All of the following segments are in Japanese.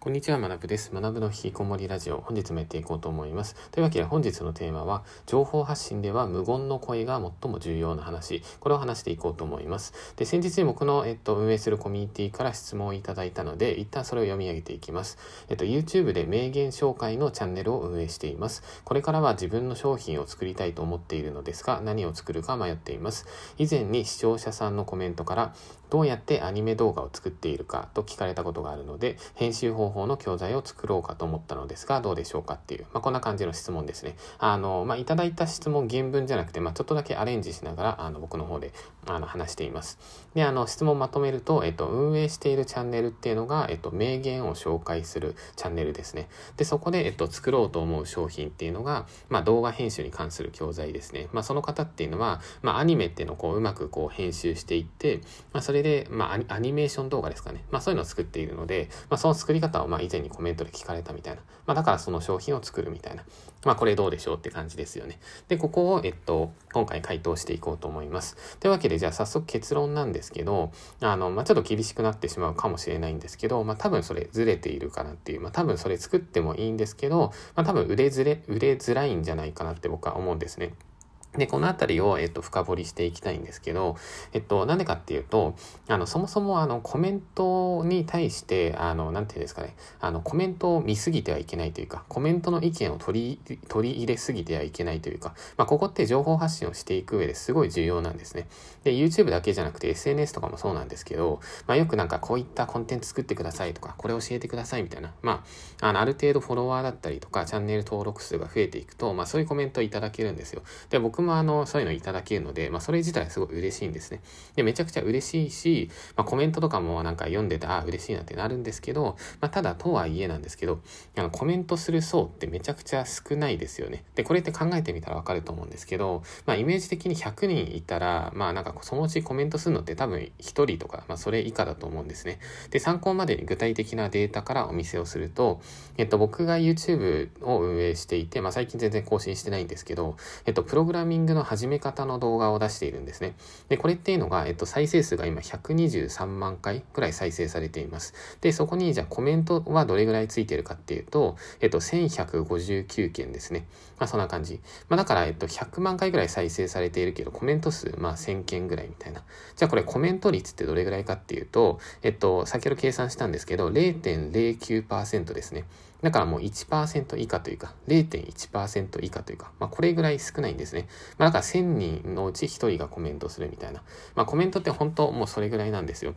こんにちは、学部です。学部の引きこもりラジオ、本日もやっていこうと思います。というわけで本日のテーマは、情報発信では無言の声が最も重要な話、これを話していこうと思います。で、先日に僕の、えっと、運営するコミュニティから質問をいただいたので、一旦それを読み上げていきます。えっと、YouTube で名言紹介のチャンネルを運営しています。これからは自分の商品を作りたいと思っているのですが、何を作るか迷っています。以前に視聴者さんのコメントから、どうやってアニメ動画を作っているかと聞かれたことがあるので、編集方法の教材を作ろうかと思ったのですが、どうでしょうかっていう、まあ、こんな感じの質問ですね。あの、まあ、いただいた質問原文じゃなくて、まあ、ちょっとだけアレンジしながら、あの、僕の方で、あの、話しています。で、あの、質問まとめると、えっと、運営しているチャンネルっていうのが、えっと、名言を紹介するチャンネルですね。で、そこで、えっと、作ろうと思う商品っていうのが、まあ、動画編集に関する教材ですね。まあ、その方っていうのは、まあ、アニメっていうのをこう、うまくこう、編集していって、まあ、それで、まあ、アニメーション動画ですかね。まあ、そういうのを作っているので、まあ、その作り方を、まあ、以前にコメントで聞かれたみたいなな。まあ、だからその商品を作るみたいな。まあ、これどうでしょうって感じですよね。で、ここを、えっと、今回回答していこうと思います。というわけで、じゃあ早速結論なんですけど、あの、まあ、ちょっと厳しくなってしまうかもしれないんですけど、まあ、多分それずれているかなっていう、まあ、多分それ作ってもいいんですけど、まあ、多分売れずれ、売れづらいんじゃないかなって僕は思うんですね。で、このあたりを、えっと、深掘りしていきたいんですけど、えっと、なんでかっていうと、あの、そもそも、あの、コメントに対して、あの、なんていうんですかね、あの、コメントを見すぎてはいけないというか、コメントの意見を取り、取り入れすぎてはいけないというか、まあ、ここって情報発信をしていく上ですごい重要なんですね。で、YouTube だけじゃなくて SNS とかもそうなんですけど、まあ、よくなんかこういったコンテンツ作ってくださいとか、これ教えてくださいみたいな、まあ、あの、ある程度フォロワーだったりとか、チャンネル登録数が増えていくと、まあ、そういうコメントをいただけるんですよ。で、僕もあの、そういうのいただけるので、まあ、それ自体すごい嬉しいんですね。で、めちゃくちゃ嬉しいし、まあ、コメントとかもなんか読んでて、ああ、嬉しいなってなるんですけど、まあ、ただ、とはいえなんですけど、あの、コメントする層ってめちゃくちゃ少ないですよね。で、これって考えてみたらわかると思うんですけど、まあ、イメージ的に100人いたら、まあ、なんかそのうちコメントするのって多分1人とか、まあ、それ以下だと思うんですね。で、参考までに具体的なデータからお見せをすると、えっと、僕が YouTube を運営していて、まあ、最近全然更新してないんですけど、えっと、プログラミミングの始め方の動画を出しているんですね。で、これっていうのが、えっと、再生数が今123万回くらい再生されています。で、そこにじゃあコメントはどれぐらいついてるかっていうと、えっと、1159件ですね。まあ、そんな感じ。まあ、だから、えっと、100万回ぐらい再生されているけど、コメント数、まあ、1000件ぐらいみたいな。じゃあ、これコメント率ってどれぐらいかっていうと、えっと、先ほど計算したんですけど、0.09%ですね。だからもう1%以下というか、0.1%以下というか、まあこれぐらい少ないんですね。まあだから1000人のうち1人がコメントするみたいな。まあコメントって本当もうそれぐらいなんですよ。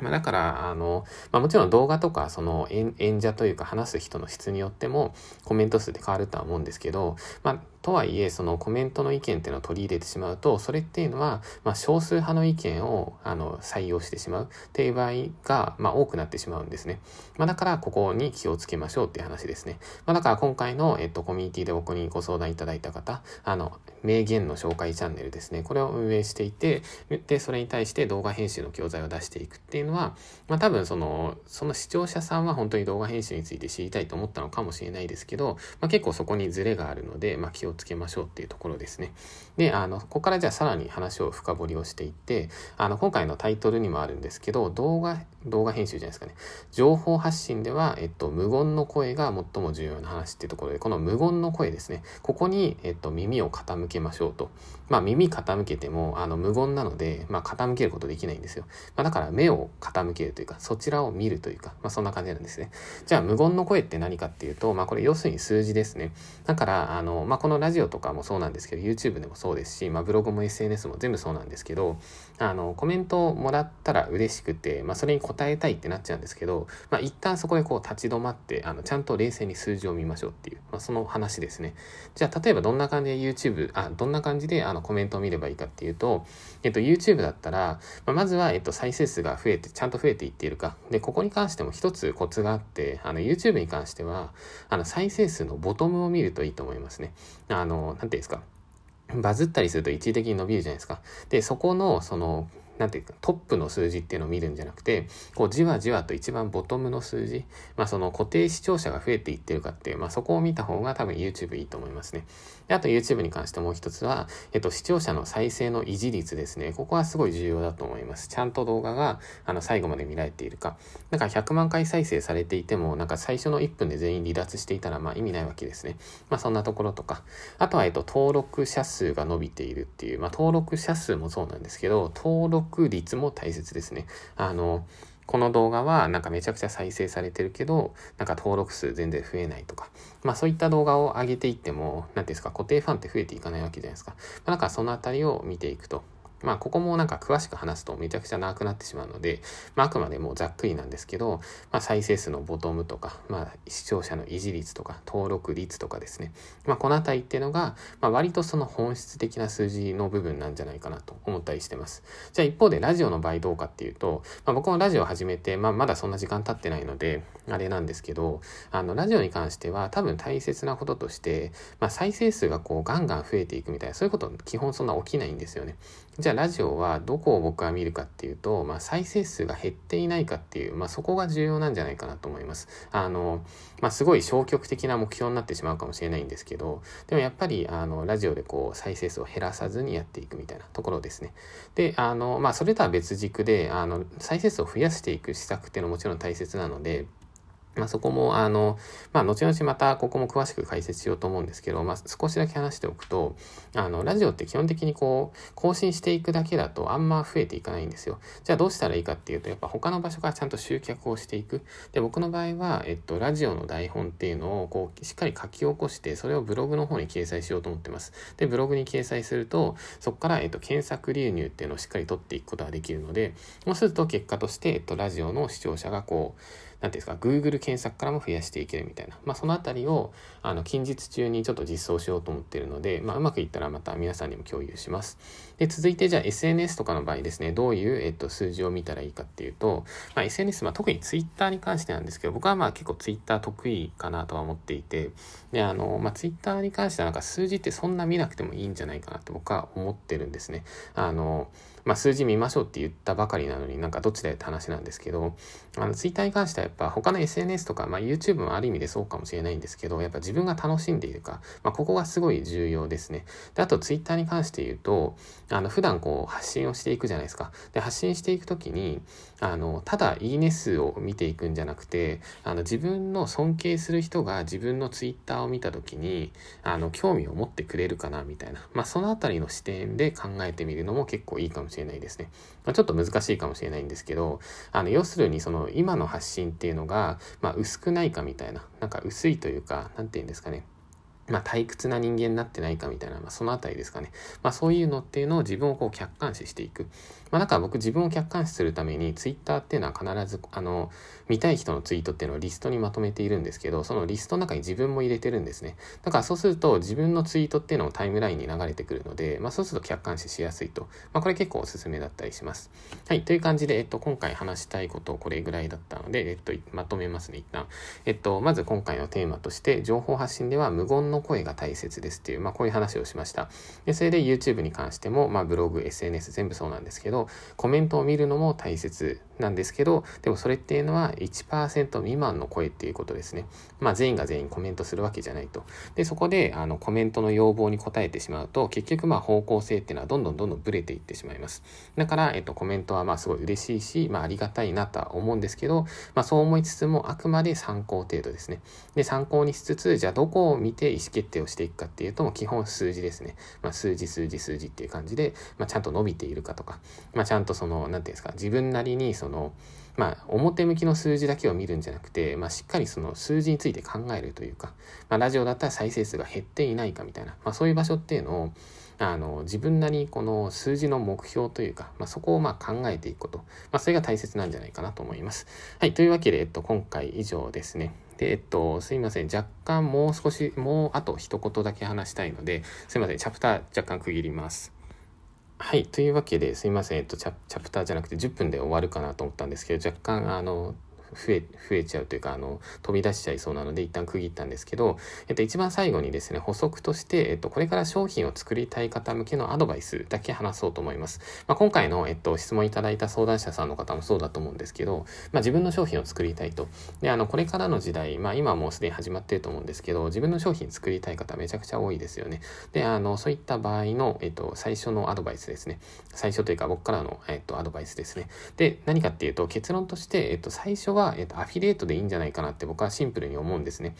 まあ、だから、あの、まあ、もちろん動画とか、その演者というか話す人の質によってもコメント数って変わるとは思うんですけど、まあ、とはいえ、そのコメントの意見っていうのを取り入れてしまうと、それっていうのは、まあ、少数派の意見を、あの、採用してしまうっていう場合が、まあ、多くなってしまうんですね。まあ、だから、ここに気をつけましょうっていう話ですね。まあ、だから、今回の、えっと、コミュニティで僕にご相談いただいた方、あの、名言の紹介チャンネルですね。これを運営していて、で、それに対して動画編集の教材を出していくっていうのは、まあ、多分、その、その視聴者さんは本当に動画編集について知りたいと思ったのかもしれないですけど、まあ、結構そこにズレがあるので、まあ、気をつけましょうっていうところですね。で、あの、ここからじゃあさらに話を深掘りをしていって、あの、今回のタイトルにもあるんですけど、動画、動画編集じゃないですかね。情報発信では、えっと、無言の声が最も重要な話っていうところで、この無言の声ですね。ここに、えっと、耳を傾けましょうと。まあ、耳傾けても、あの、無言なので、まあ、傾けることできないんですよ。まあ、だから目を傾けるというか、そちらを見るというか、まあ、そんな感じなんですね。じゃあ、無言の声って何かっていうと、まあ、これ要するに数字ですね。だから、あの、まあ、このラジオとかもそうなんですけど、YouTube でもそうですし、まあ、ブログも SNS も全部そうなんですけど、あの、コメントをもらったら嬉しくて、まあ、それに答えたいってなっちゃうんですけど、まあ、一旦そこでこう立ち止まって、あの、ちゃんと冷静に数字を見ましょうっていう、まあ、その話ですね。じゃあ、例えばどんな感じで YouTube、あ、どんな感じであのコメントを見ればいいかっていうと、えっと、YouTube だったら、まあ、まずは、えっと、再生数が増えて、ちゃんと増えていっているか。で、ここに関しても一つコツがあって、あの、YouTube に関しては、あの、再生数のボトムを見るといいと思いますね。あの、なんていうんですか。バズったりすると一時的に伸びるじゃないですか。で、そこの、その、なんていうか、トップの数字っていうのを見るんじゃなくて、こう、じわじわと一番ボトムの数字、まあ、その固定視聴者が増えていってるかっていう、まあ、そこを見た方が多分 YouTube いいと思いますね。であと YouTube に関してもう一つは、えっと、視聴者の再生の維持率ですね。ここはすごい重要だと思います。ちゃんと動画が、あの、最後まで見られているか。なんか100万回再生されていても、なんか最初の1分で全員離脱していたら、まあ意味ないわけですね。まあそんなところとか。あとは、えっと、登録者数が伸びているっていう、まあ登録者数もそうなんですけど、登録率も大切ですね。あの、この動画はなんかめちゃくちゃ再生されてるけど、なんか登録数全然増えないとか、まあそういった動画を上げていっても、何ていうんですか、固定ファンって増えていかないわけじゃないですか。まあ、なんかそのあたりを見ていくと。まあ、ここもなんか詳しく話すとめちゃくちゃ長くなってしまうので、まあ、あくまでもざっくりなんですけど、まあ、再生数のボトムとか、まあ、視聴者の維持率とか、登録率とかですね。まあ、このあたりっていうのが、まあ、割とその本質的な数字の部分なんじゃないかなと思ったりしてます。じゃあ一方でラジオの場合どうかっていうと、まあ、僕もラジオ始めて、まあ、まだそんな時間経ってないので、あれなんですけど、あの、ラジオに関しては多分大切なこととして、まあ、再生数がこうガンガン増えていくみたいな、そういうこと基本そんな起きないんですよね。じゃあラジオはどこを僕は見るかっていうと、まあ、再生数が減っていないかっていう、まあ、そこが重要なんじゃないかなと思います。あの、まあ、すごい消極的な目標になってしまうかもしれないんですけど、でもやっぱりあのラジオでこう再生数を減らさずにやっていくみたいなところですね。で、あの、まあ、それとは別軸で、あの、再生数を増やしていく施策っていうのはもちろん大切なので、まあ、そこも、あの、まあ、後々またここも詳しく解説しようと思うんですけど、まあ、少しだけ話しておくと、あの、ラジオって基本的にこう、更新していくだけだとあんま増えていかないんですよ。じゃあどうしたらいいかっていうと、やっぱ他の場所からちゃんと集客をしていく。で、僕の場合は、えっと、ラジオの台本っていうのを、こう、しっかり書き起こして、それをブログの方に掲載しようと思ってます。で、ブログに掲載すると、そこから、えっと、検索流入っていうのをしっかり取っていくことができるので、そうすると結果として、えっと、ラジオの視聴者がこう、なんていうんですか、Google 検索からも増やしていけるみたいな、まあ、そのあたりを、あの、近日中にちょっと実装しようと思ってるので、まあ、うまくいったらまた皆さんにも共有します。で、続いて、じゃあ SNS とかの場合ですね、どういう、えっと、数字を見たらいいかっていうと、まあ、SNS、まあ、特に Twitter に関してなんですけど、僕はまあ結構 Twitter 得意かなとは思っていて、で、あの、まあ、Twitter に関してはなんか数字ってそんな見なくてもいいんじゃないかなって僕は思ってるんですね。あの、まあ、数字見ましょうって言ったばかりなのになんかどっちだよって話なんですけど、あの、ツイッターに関してはやっぱ他の SNS とか、まあ、YouTube もある意味でそうかもしれないんですけど、やっぱ自分が楽しんでいるか、まあ、ここがすごい重要ですね。で、あとツイッターに関して言うと、あの、普段こう発信をしていくじゃないですか。で、発信していくときに、あの、ただいいね数を見ていくんじゃなくて、あの、自分の尊敬する人が自分のツイッターを見たときに、あの、興味を持ってくれるかな、みたいな。まあ、そのあたりの視点で考えてみるのも結構いいかもしれないですね。まあ、ちょっと難しいかもしれないんですけど、あの、要するにその今の発信っていうのが、まあ、薄くないかみたいな、なんか薄いというか、何て言うんですかね。まあ、退屈な人間になってないかみたいな、まあ、そのあたりですかね。まあ、そういうのっていうのを自分をこう客観視していく。まあ、だから僕自分を客観視するために、ツイッターっていうのは必ず、あの、見たい人のツイートっていうのをリストにまとめているんですけど、そのリストの中に自分も入れてるんですね。だからそうすると、自分のツイートっていうのもタイムラインに流れてくるので、まあ、そうすると客観視しやすいと。まあ、これ結構おすすめだったりします。はい。という感じで、えっと、今回話したいことこれぐらいだったので、えっと、まとめますね、一旦。えっと、まず今回のテーマとして、情報発信では無言の声が大切ですっていう、まあ、こういう話をしました。でそれで YouTube に関しても、まあ、ブログ、SNS 全部そうなんですけど、コメントを見るのも大切なんですけど、でもそれっていうのは1%未満の声っていうことですね。まあ、全員が全員コメントするわけじゃないと。で、そこで、あの、コメントの要望に応えてしまうと、結局、まあ、方向性っていうのはどんどんどんどんブレていってしまいます。だから、えっと、コメントは、まあ、すごい嬉しいし、まあ、ありがたいなとは思うんですけど、まあ、そう思いつつも、あくまで参考程度ですね。で、参考にしつつ、じゃあ、どこを見て意思決定をしていくかっていうと、も基本数字ですね。まあ、数字、数字、数字っていう感じで、まあ、ちゃんと伸びているかとか、まあ、ちゃんとその、なんていうんですか、自分なりに、その、のまあ、表向きの数字だけを見るんじゃなくて、まあ、しっかりその数字について考えるというか、まあ、ラジオだったら再生数が減っていないかみたいな、まあ、そういう場所っていうのを、あの、自分なりにこの数字の目標というか、まあ、そこをまあ考えていくこと、まあ、それが大切なんじゃないかなと思います。はい、というわけで、えっと、今回以上ですね。で、えっと、すいません。若干もう少し、もうあと一言だけ話したいので、すいません。チャプター若干区切ります。はい。というわけで、すいません。えっとチャ、チャプターじゃなくて10分で終わるかなと思ったんですけど、若干、あの、増え、増えちゃうというか、あの、飛び出しちゃいそうなので、一旦区切ったんですけど、えっと、一番最後にですね、補足として、えっと、これから商品を作りたい方向けのアドバイスだけ話そうと思います。まあ、今回の、えっと、質問いただいた相談者さんの方もそうだと思うんですけど、まあ、自分の商品を作りたいと。で、あの、これからの時代、まあ、今もうすでに始まってると思うんですけど、自分の商品作りたい方めちゃくちゃ多いですよね。で、あの、そういった場合の、えっと、最初のアドバイスですね。最初というか、僕からの、えっと、アドバイスですね。で、何かっていうと、結論として、えっと、最初は、はえっと、アフィリエイトでいいんじゃないかなって僕はシンプルに思うんですね。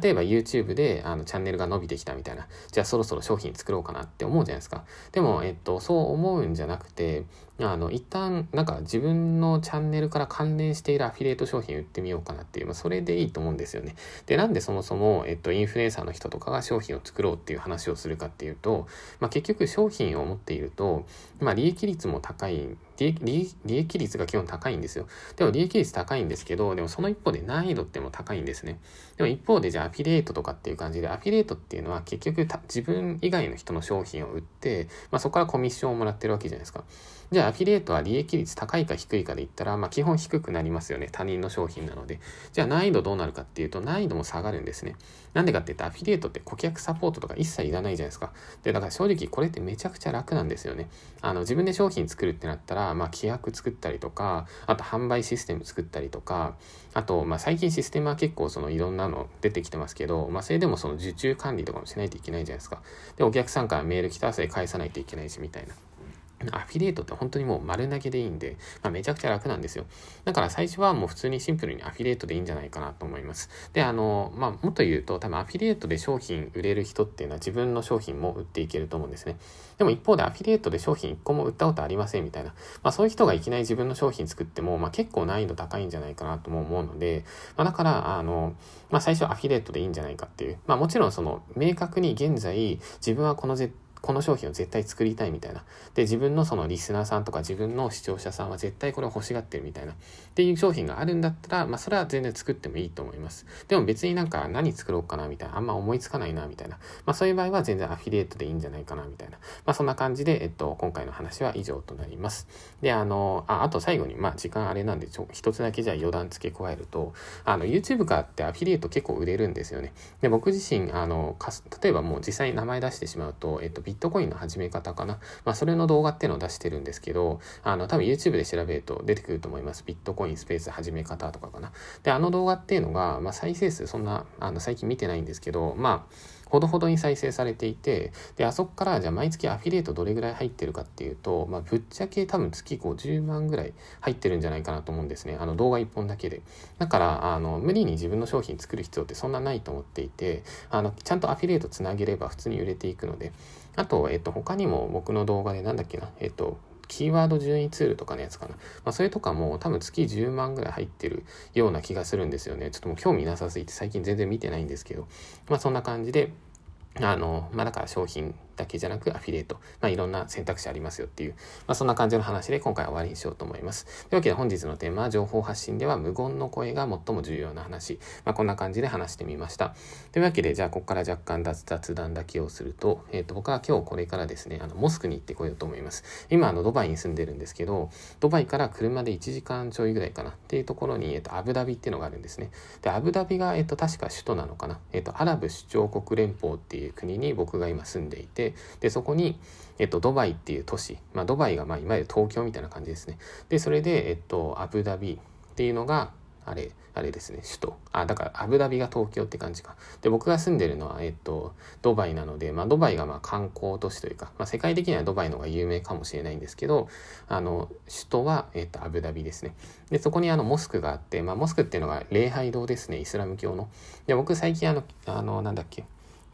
例えば YouTube であのチャンネルが伸びてきたみたいな、じゃあそろそろ商品作ろうかなって思うじゃないですか。でも、えっと、そう思うんじゃなくて、あの、一旦、なんか自分のチャンネルから関連しているアフィリエイト商品売ってみようかなっていう、まあ、それでいいと思うんですよね。で、なんでそもそも、えっと、インフルエンサーの人とかが商品を作ろうっていう話をするかっていうと、まあ、結局商品を持っていると、まあ、利益率も高い利益率が基本高いんですよ。でも利益率高いんですけど、でもその一方で難易度っても高いんですね。でも一方でじゃあアフィリエイトとかっていう感じで、アフィリエイトっていうのは結局自分以外の人の商品を売って、まあ、そこからコミッションをもらってるわけじゃないですか。じゃあアフィリエイトは利益率高いか低いかで言ったら、まあ、基本低くなりますよね。他人の商品なので。じゃあ難易度どうなるかっていうと難易度も下がるんですね。なんでかって言ったらアフィリエイトって顧客サポートとか一切いらないじゃないですか。で、だから正直これってめちゃくちゃ楽なんですよね。あの自分で商品作るってなったら、まあ、規約作ったりとか、あと販売システム作ったりとか、あと、まあ、最近システムは結構そのいろんなの出てきてますけど、まあ、それでもその受注管理とかもしないといけないじゃないですか。で、お客さんからメール来たらそれ返さないといけないし、みたいな。アフィリエイトって本当にもう丸投げでいいんで、まあ、めちゃくちゃ楽なんですよ。だから最初はもう普通にシンプルにアフィリエイトでいいんじゃないかなと思います。で、あの、まあ、もっと言うと多分アフィリエイトで商品売れる人っていうのは自分の商品も売っていけると思うんですね。でも一方でアフィリエイトで商品1個も売ったことありませんみたいな、まあ、そういう人がいきなり自分の商品作っても、まあ、結構難易度高いんじゃないかなとも思うので、まあ、だから、あの、まあ、最初アフィリエイトでいいんじゃないかっていう、まあ、もちろんその明確に現在自分はこの絶この商品を絶対作りたいみたいな。で、自分のそのリスナーさんとか自分の視聴者さんは絶対これを欲しがってるみたいな。っていう商品があるんだったら、まあそれは全然作ってもいいと思います。でも別になんか何作ろうかなみたいな。あんま思いつかないなみたいな。まあそういう場合は全然アフィリエイトでいいんじゃないかなみたいな。まあそんな感じで、えっと、今回の話は以上となります。で、あの、あ、あと最後に、まあ時間あれなんで、ちょ、一つだけじゃ余談付け加えると、あの、YouTube からってアフィリエイト結構売れるんですよね。で、僕自身、あの、例えばもう実際に名前出してしまうと、えっと、ビットコインの始め方かな。まあ、それの動画っていうのを出してるんですけど、あの、多分 YouTube で調べると出てくると思います。ビットコインスペース始め方とかかな。で、あの動画っていうのが、まあ、再生数そんな、あの、最近見てないんですけど、まあ、ほどほどに再生されていて、で、あそこからじゃあ毎月アフィリエイトどれぐらい入ってるかっていうと、まあ、ぶっちゃけ多分月50万ぐらい入ってるんじゃないかなと思うんですね。あの動画1本だけで。だから、あの、無理に自分の商品作る必要ってそんなないと思っていて、あの、ちゃんとアフィリエイトつなげれば普通に売れていくので、あと、えっと、他にも僕の動画でなんだっけな、えっと、キーワード順位ツールとかのやつかな。まあ、それとかも多分月10万ぐらい入ってるような気がするんですよね。ちょっともう興味なさすぎて最近全然見てないんですけど。まあ、そんな感じで、あの、まあ、だから商品だけじゃなくアフィリエイト、まあ、いろんな選択肢ありますよっていう、まあ、そんな感じの話で今回は終わりにしようと思います。というわけで本日のテーマは情報発信では無言の声が最も重要な話。まあ、こんな感じで話してみました。というわけで、じゃあここから若干雑談だけをすると、え、ー、と、僕は今日これからですね、あの、モスクに行ってこようと思います。今、あの、ドバイに住んでるんですけど、ドバイから車で1時間ちょいぐらいかなっていうところに、え、ー、と、アブダビっていうのがあるんですね。で、アブダビが、え、ー、と、確か首都なのかな。えっ、と、アラブ首長国連邦っていう国に僕が今住んでいて、で、そこにえっと、ドバイっていう都市、まあ、ドバイが、まあ、いわゆる東京みたいな感じですね。で、それで、えっと、アブダビっていうのが、あれ、あれですね、首都。あ、だから、アブダビが東京って感じか。で、僕が住んでるのは、えっと、ドバイなので、まあ、ドバイがまあ観光都市というか、まあ、世界的にはドバイの方が有名かもしれないんですけど、あの、首都は、えっと、アブダビですね。で、そこにあの、モスクがあって、まあ、モスクっていうのが礼拝堂ですね、イスラム教の。で、僕最近あの、あの、なんだっけ、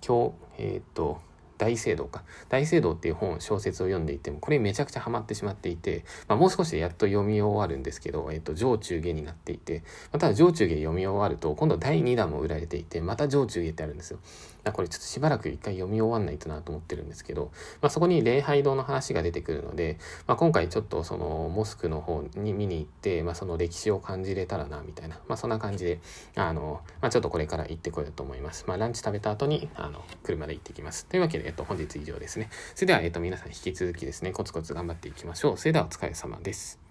今日、えっと、大聖堂か。大聖堂っていう本、小説を読んでいても、これめちゃくちゃハマってしまっていて、まあ、もう少しでやっと読み終わるんですけど、えっと、上中下になっていて、ま、ただ上中下読み終わると、今度第2弾も売られていて、また上中下ってあるんですよ。これちょっとしばらく一回読み終わんないとなと思ってるんですけど、まあ、そこに礼拝堂の話が出てくるので、まあ、今回ちょっとそのモスクの方に見に行って、まあ、その歴史を感じれたらな、みたいな、まあ、そんな感じで、あの、まあ、ちょっとこれから行ってこようと思います。まあ、ランチ食べた後に、あの、車で行ってきます。というわけで、えっと、本日以上ですね。それでは、えっと、皆さん引き続きですね、コツコツ頑張っていきましょう。それではお疲れ様です。